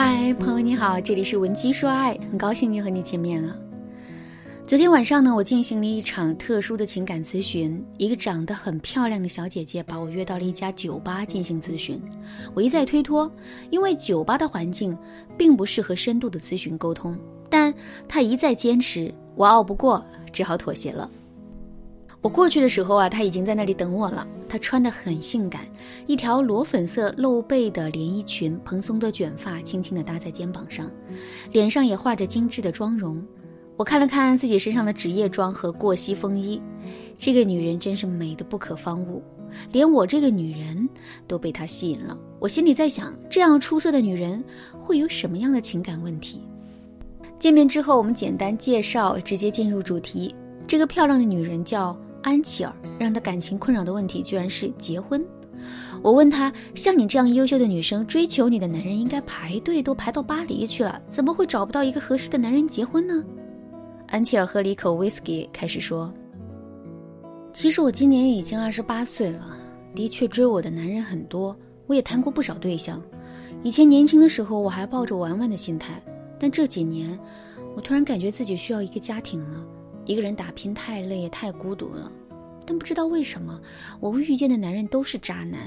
嗨，朋友你好，这里是文姬说爱，很高兴又和你见面了。昨天晚上呢，我进行了一场特殊的情感咨询，一个长得很漂亮的小姐姐把我约到了一家酒吧进行咨询。我一再推脱，因为酒吧的环境并不适合深度的咨询沟通，但她一再坚持，我拗不过，只好妥协了。我过去的时候啊，她已经在那里等我了。她穿得很性感，一条裸粉色露背的连衣裙，蓬松的卷发轻轻地搭在肩膀上，脸上也画着精致的妆容。我看了看自己身上的职业装和过膝风衣，这个女人真是美得不可方物，连我这个女人都被她吸引了。我心里在想，这样出色的女人会有什么样的情感问题？见面之后，我们简单介绍，直接进入主题。这个漂亮的女人叫安琪儿，让她感情困扰的问题居然是结婚。我问她，像你这样优秀的女生，追求你的男人应该排队都排到巴黎去了，怎么会找不到一个合适的男人结婚呢？安琪儿喝了一口 whisky，开始说：“其实我今年已经二十八岁了，的确追我的男人很多，我也谈过不少对象。以前年轻的时候，我还抱着玩玩的心态，但这几年，我突然感觉自己需要一个家庭了。一个人打拼太累，也太孤独了。但不知道为什么，我遇见的男人都是渣男，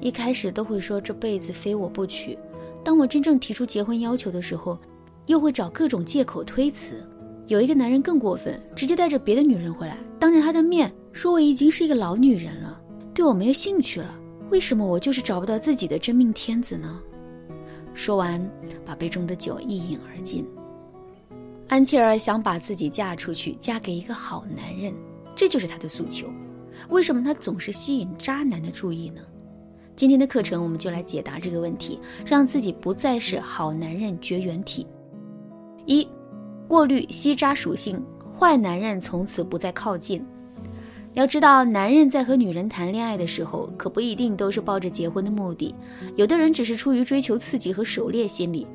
一开始都会说这辈子非我不娶，当我真正提出结婚要求的时候，又会找各种借口推辞。”有一个男人更过分，直接带着别的女人回来，当着他的面说我已经是一个老女人了，对我没有兴趣了。为什么我就是找不到自己的真命天子呢？说完，把杯中的酒一饮而尽。安琪儿想把自己嫁出去，嫁给一个好男人，这就是她的诉求。为什么她总是吸引渣男的注意呢？今天的课程，我们就来解答这个问题，让自己不再是好男人绝缘体。一。过滤吸渣属性，坏男人从此不再靠近。要知道，男人在和女人谈恋爱的时候，可不一定都是抱着结婚的目的，有的人只是出于追求刺激和狩猎心理。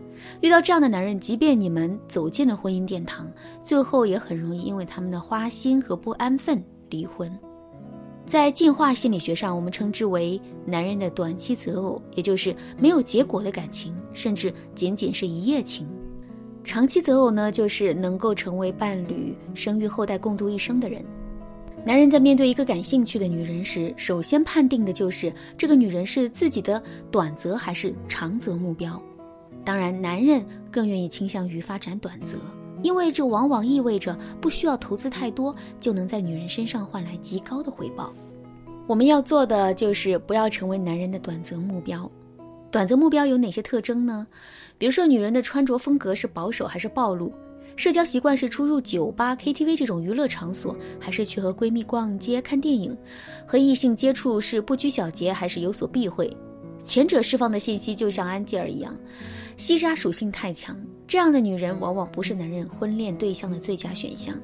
遇到这样的男人，即便你们走进了婚姻殿堂，最后也很容易因为他们的花心和不安分离婚。在进化心理学上，我们称之为男人的短期择偶，也就是没有结果的感情，甚至仅仅是一夜情。长期择偶呢，就是能够成为伴侣、生育后代、共度一生的人。男人在面对一个感兴趣的女人时，首先判定的就是这个女人是自己的短择还是长择目标。当然，男人更愿意倾向于发展短择，因为这往往意味着不需要投资太多，就能在女人身上换来极高的回报。我们要做的就是不要成为男人的短择目标。短择目标有哪些特征呢？比如说，女人的穿着风格是保守还是暴露？社交习惯是出入酒吧、KTV 这种娱乐场所，还是去和闺蜜逛街、看电影？和异性接触是不拘小节还是有所避讳？前者释放的信息就像安吉尔一样，西沙属性太强，这样的女人往往不是男人婚恋对象的最佳选项。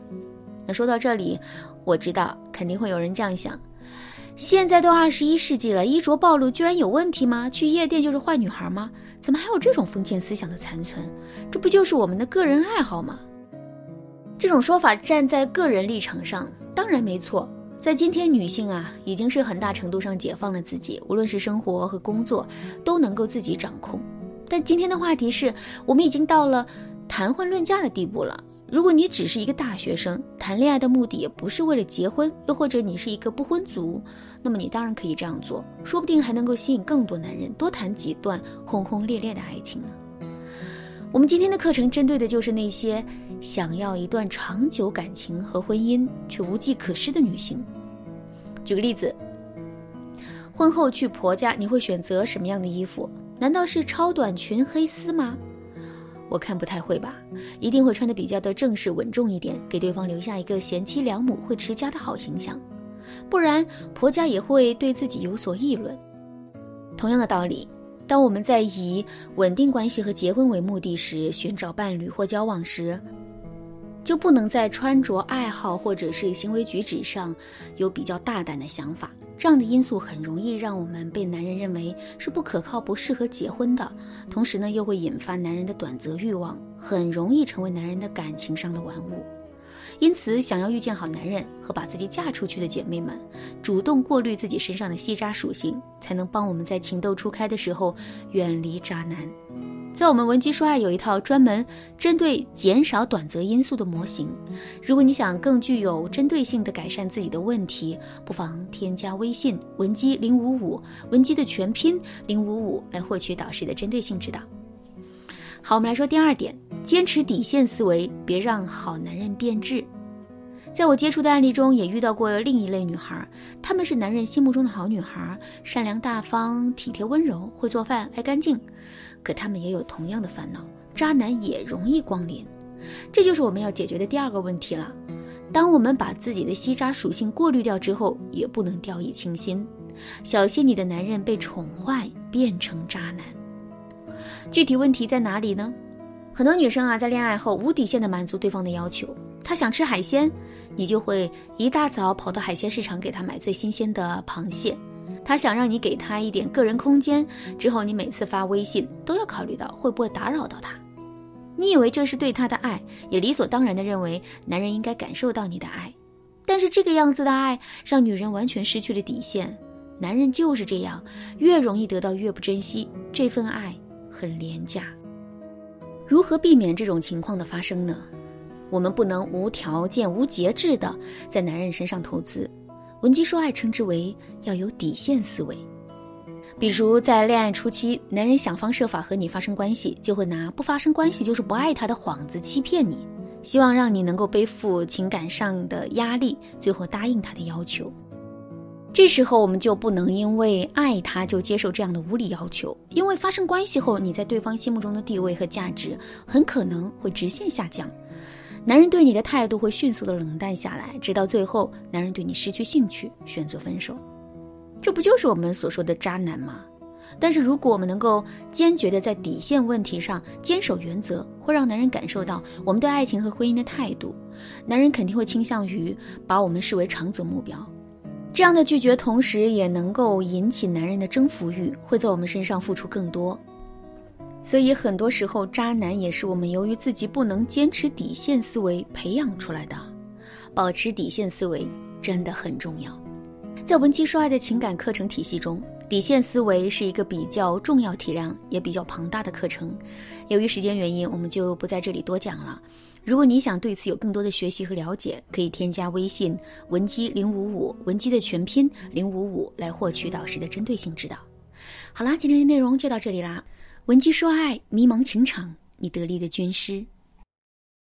那说到这里，我知道肯定会有人这样想。现在都二十一世纪了，衣着暴露居然有问题吗？去夜店就是坏女孩吗？怎么还有这种封建思想的残存？这不就是我们的个人爱好吗？这种说法站在个人立场上当然没错。在今天，女性啊已经是很大程度上解放了自己，无论是生活和工作都能够自己掌控。但今天的话题是我们已经到了谈婚论嫁的地步了。如果你只是一个大学生，谈恋爱的目的也不是为了结婚，又或者你是一个不婚族，那么你当然可以这样做，说不定还能够吸引更多男人，多谈几段轰轰烈烈的爱情呢。我们今天的课程针对的就是那些想要一段长久感情和婚姻却无计可施的女性。举个例子，婚后去婆家，你会选择什么样的衣服？难道是超短裙、黑丝吗？我看不太会吧，一定会穿的比较的正式稳重一点，给对方留下一个贤妻良母会持家的好形象，不然婆家也会对自己有所议论。同样的道理，当我们在以稳定关系和结婚为目的时，寻找伴侣或交往时。就不能在穿着、爱好或者是行为举止上有比较大胆的想法，这样的因素很容易让我们被男人认为是不可靠、不适合结婚的，同时呢，又会引发男人的短择欲望，很容易成为男人的感情上的玩物。因此，想要遇见好男人和把自己嫁出去的姐妹们，主动过滤自己身上的吸渣属性，才能帮我们在情窦初开的时候远离渣男。在我们文姬说爱有一套专门针对减少短则因素的模型。如果你想更具有针对性的改善自己的问题，不妨添加微信文姬零五五，文姬的全拼零五五，来获取导师的针对性指导。好，我们来说第二点，坚持底线思维，别让好男人变质。在我接触的案例中，也遇到过另一类女孩，她们是男人心目中的好女孩，善良大方、体贴温柔，会做饭、爱干净。可他们也有同样的烦恼，渣男也容易光临。这就是我们要解决的第二个问题了。当我们把自己的吸渣属性过滤掉之后，也不能掉以轻心，小心你的男人被宠坏变成渣男。具体问题在哪里呢？很多女生啊，在恋爱后无底线的满足对方的要求。她想吃海鲜，你就会一大早跑到海鲜市场给她买最新鲜的螃蟹。他想让你给他一点个人空间，之后你每次发微信都要考虑到会不会打扰到他。你以为这是对他的爱，也理所当然的认为男人应该感受到你的爱。但是这个样子的爱让女人完全失去了底线。男人就是这样，越容易得到越不珍惜，这份爱很廉价。如何避免这种情况的发生呢？我们不能无条件、无节制的在男人身上投资。文姬说爱称之为要有底线思维。比如在恋爱初期，男人想方设法和你发生关系，就会拿不发生关系就是不爱他的幌子欺骗你，希望让你能够背负情感上的压力，最后答应他的要求。这时候我们就不能因为爱他就接受这样的无理要求，因为发生关系后，你在对方心目中的地位和价值很可能会直线下降。男人对你的态度会迅速的冷淡下来，直到最后，男人对你失去兴趣，选择分手。这不就是我们所说的渣男吗？但是如果我们能够坚决的在底线问题上坚守原则，会让男人感受到我们对爱情和婚姻的态度，男人肯定会倾向于把我们视为长则目标。这样的拒绝，同时也能够引起男人的征服欲，会在我们身上付出更多。所以很多时候，渣男也是我们由于自己不能坚持底线思维培养出来的。保持底线思维真的很重要。在文姬说爱的情感课程体系中，底线思维是一个比较重要、体量也比较庞大的课程。由于时间原因，我们就不在这里多讲了。如果你想对此有更多的学习和了解，可以添加微信文姬零五五，文姬的全拼零五五，来获取导师的针对性指导。好啦，今天的内容就到这里啦。闻鸡说爱，迷茫情场，你得力的军师。